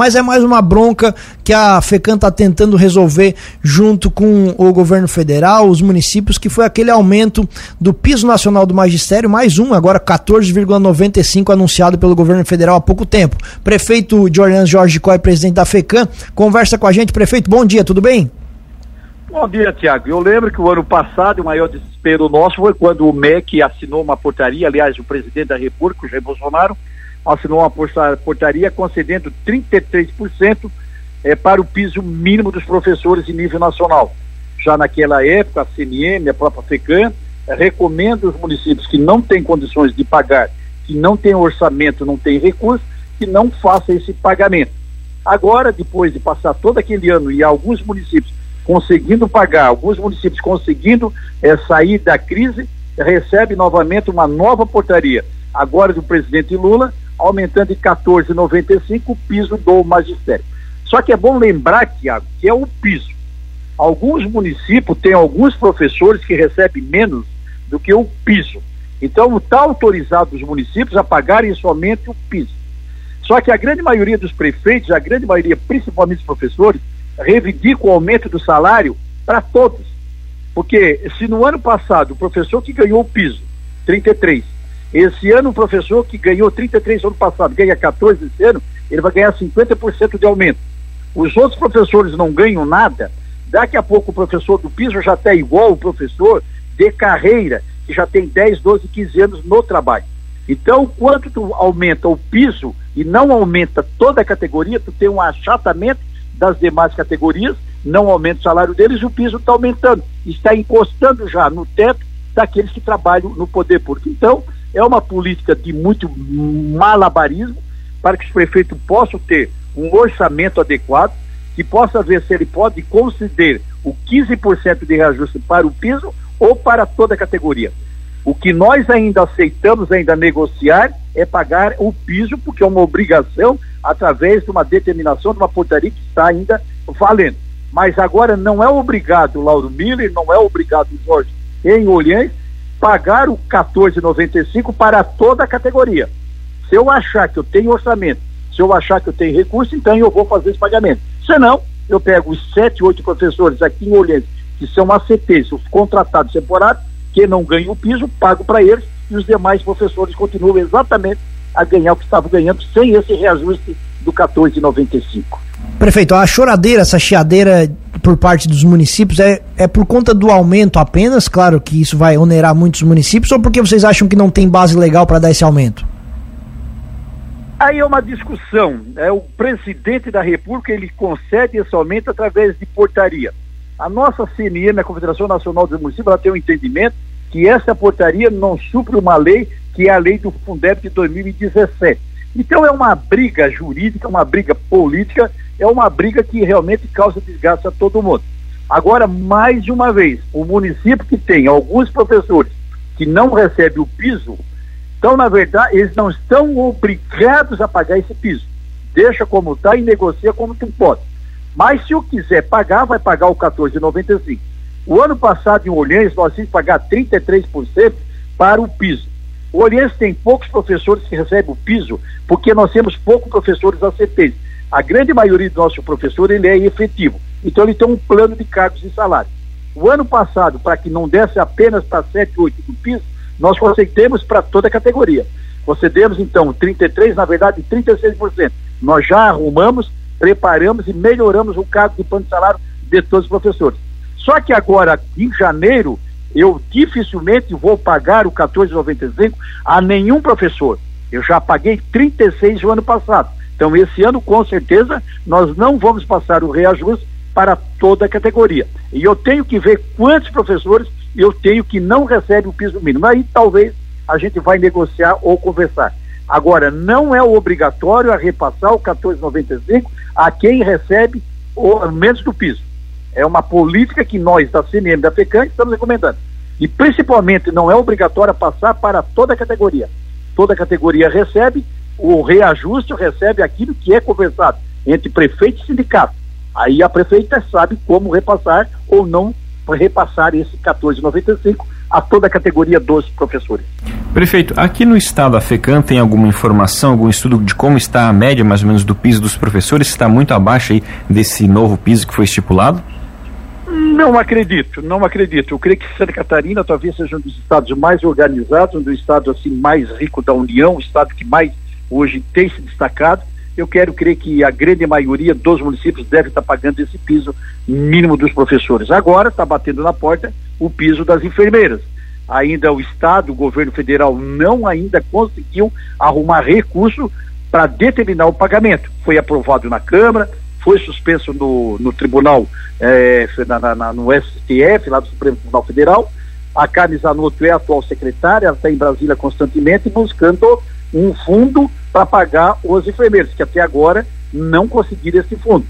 mas é mais uma bronca que a FECAM está tentando resolver junto com o governo federal, os municípios, que foi aquele aumento do piso nacional do magistério, mais um, agora 14,95 anunciado pelo governo federal há pouco tempo. Prefeito de Orleans Jorge Coy, presidente da FECAM, conversa com a gente. Prefeito, bom dia, tudo bem? Bom dia, Tiago. Eu lembro que o ano passado o maior desespero nosso foi quando o MEC assinou uma portaria, aliás, o presidente da República, o Jair Bolsonaro, assinou uma portaria concedendo 33% é, para o piso mínimo dos professores em nível nacional. Já naquela época, a CNM, a própria FECAM, recomenda os municípios que não têm condições de pagar, que não têm orçamento, não têm recursos, que não façam esse pagamento. Agora, depois de passar todo aquele ano e alguns municípios conseguindo pagar, alguns municípios conseguindo é, sair da crise, recebe novamente uma nova portaria, agora do presidente Lula, aumentando de 14,95 o piso do magistério. Só que é bom lembrar, Tiago, que é o piso. Alguns municípios têm alguns professores que recebem menos do que o piso. Então, está autorizado os municípios a pagarem somente o piso. Só que a grande maioria dos prefeitos, a grande maioria, principalmente os professores, reivindica o aumento do salário para todos. Porque se no ano passado o professor que ganhou o piso, 33, esse ano o professor que ganhou 33 ano passado ganha 14 esse ano, ele vai ganhar 50% de aumento. Os outros professores não ganham nada, daqui a pouco o professor do piso já está igual o professor de carreira, que já tem 10, 12, 15 anos no trabalho. Então, quando tu aumenta o piso e não aumenta toda a categoria, tu tem um achatamento das demais categorias, não aumenta o salário deles, o piso está aumentando, está encostando já no teto daqueles que trabalham no poder público. Então, é uma política de muito malabarismo para que os prefeitos possam ter um orçamento adequado, que possa ver se ele pode conceder o 15% de reajuste para o piso ou para toda a categoria. O que nós ainda aceitamos ainda negociar é pagar o piso, porque é uma obrigação através de uma determinação de uma portaria que está ainda valendo. Mas agora não é obrigado Lauro Miller, não é obrigado Jorge em Olhães pagar o 14,95 para toda a categoria. Se eu achar que eu tenho orçamento, se eu achar que eu tenho recurso, então eu vou fazer esse pagamento. Se não, eu pego os sete, oito professores aqui em Olhães, que são ACTs, os contratados temporários, que não ganham o piso, pago para eles e os demais professores continuam exatamente a ganhar o que estavam ganhando sem esse reajuste do 14,95. Prefeito, a choradeira, essa chiadeira por parte dos municípios é, é por conta do aumento apenas? Claro que isso vai onerar muitos municípios, ou porque vocês acham que não tem base legal para dar esse aumento? Aí é uma discussão. É o presidente da República ele concede esse aumento através de portaria. A nossa CNM, a Confederação Nacional dos Municípios, ela tem um entendimento que essa portaria não supre uma lei que é a lei do Fundeb de 2017. Então é uma briga jurídica, uma briga política, é uma briga que realmente causa desgaste a todo mundo. Agora, mais uma vez, o município que tem alguns professores que não recebem o piso, então, na verdade, eles não estão obrigados a pagar esse piso. Deixa como está e negocia como tu pode. Mas se eu quiser pagar, vai pagar o 14,95. O ano passado em Olhães nós tínhamos que pagar 33% para o piso. O Olhães tem poucos professores que recebem o piso porque nós temos poucos professores ACTs. A grande maioria do nosso professor ele é efetivo. Então ele tem um plano de cargos e salários. O ano passado, para que não desse apenas para 7, 8 do piso, nós concedemos para toda a categoria. Concedemos então 33, na verdade 36%. Nós já arrumamos preparamos e melhoramos o cargo de plano de salário de todos os professores. Só que agora, em janeiro, eu dificilmente vou pagar o 14,95 a nenhum professor. Eu já paguei 36 no ano passado. Então, esse ano, com certeza, nós não vamos passar o reajuste para toda a categoria. E eu tenho que ver quantos professores eu tenho que não recebem o piso mínimo. Aí talvez a gente vai negociar ou conversar. Agora, não é obrigatório a repassar o 1495 a quem recebe o menos do piso. É uma política que nós, da CNM da FECAN, estamos recomendando. E principalmente não é obrigatório passar para toda a categoria. Toda a categoria recebe o reajuste, recebe aquilo que é conversado entre prefeito e sindicato. Aí a prefeita sabe como repassar ou não repassar esse 14,95 a toda a categoria dos professores. Prefeito, aqui no estado da FECAM tem alguma informação, algum estudo de como está a média mais ou menos do piso dos professores? Está muito abaixo aí desse novo piso que foi estipulado? Não acredito, não acredito. Eu creio que Santa Catarina talvez seja um dos estados mais organizados, um dos estados assim mais rico da União, o estado que mais hoje tem se destacado. Eu quero crer que a grande maioria dos municípios deve estar pagando esse piso mínimo dos professores. Agora está batendo na porta o piso das enfermeiras. Ainda o estado, o governo federal não ainda conseguiu arrumar recurso para determinar o pagamento. Foi aprovado na Câmara, foi suspenso no, no Tribunal, é, na, na, no STF, lá do Supremo Tribunal Federal. A Carne Zanotto é a atual secretária, ela está em Brasília constantemente buscando um fundo para pagar os enfermeiros, que até agora não conseguiram esse fundo.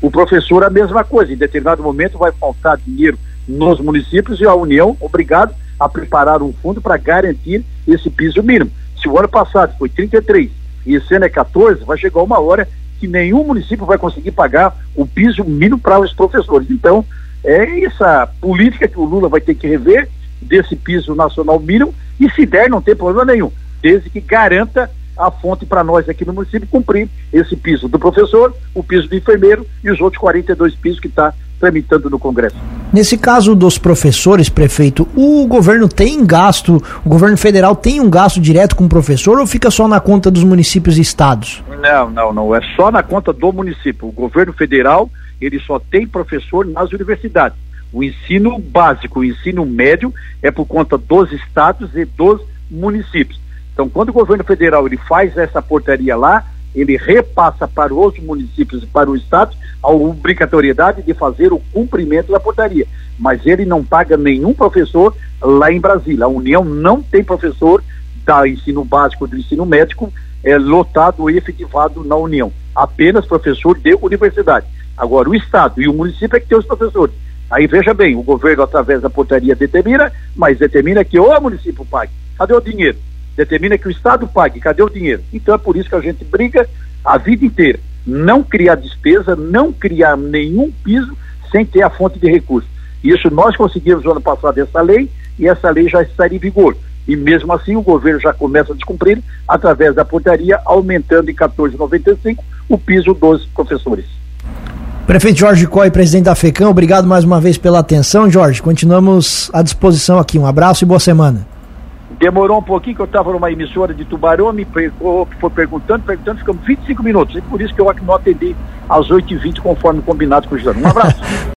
O professor, a mesma coisa, em determinado momento vai faltar dinheiro nos municípios e a União, obrigado a preparar um fundo para garantir esse piso mínimo. Se o ano passado foi 33 e esse ano é 14, vai chegar uma hora que nenhum município vai conseguir pagar o piso mínimo para os professores. Então, é essa política que o Lula vai ter que rever desse piso nacional mínimo e se der não tem problema nenhum, desde que garanta a fonte para nós aqui no município cumprir esse piso do professor, o piso do enfermeiro e os outros 42 pisos que está tramitando no Congresso. Nesse caso dos professores, prefeito, o governo tem gasto, o governo federal tem um gasto direto com o professor ou fica só na conta dos municípios e estados? Não, não, não. É só na conta do município. O governo federal, ele só tem professor nas universidades. O ensino básico, o ensino médio é por conta dos estados e dos municípios. Então, quando o governo federal ele faz essa portaria lá, ele repassa para os municípios e para o estado a obrigatoriedade de fazer o cumprimento da portaria. Mas ele não paga nenhum professor lá em Brasília. A União não tem professor da ensino básico do ensino médico é, lotado e efetivado na União. Apenas professor de universidade. Agora, o Estado e o município é que tem os professores. Aí veja bem, o governo, através da portaria, determina, mas determina que o município pague. Cadê o dinheiro? Determina que o Estado pague. Cadê o dinheiro? Então é por isso que a gente briga a vida inteira. Não criar despesa, não criar nenhum piso sem ter a fonte de recursos. Isso nós conseguimos no ano passado essa lei e essa lei já está em vigor. E mesmo assim o governo já começa a descumprir através da portaria, aumentando em 14,95 o piso dos professores. Prefeito Jorge Coy, presidente da FECAM, obrigado mais uma vez pela atenção, Jorge. Continuamos à disposição aqui. Um abraço e boa semana. Demorou um pouquinho, que eu estava numa emissora de Tubarão, me foi perguntando, perguntando, ficamos 25 minutos. E por isso que eu não atendi às 8h20, conforme combinado com o Jano. Um abraço.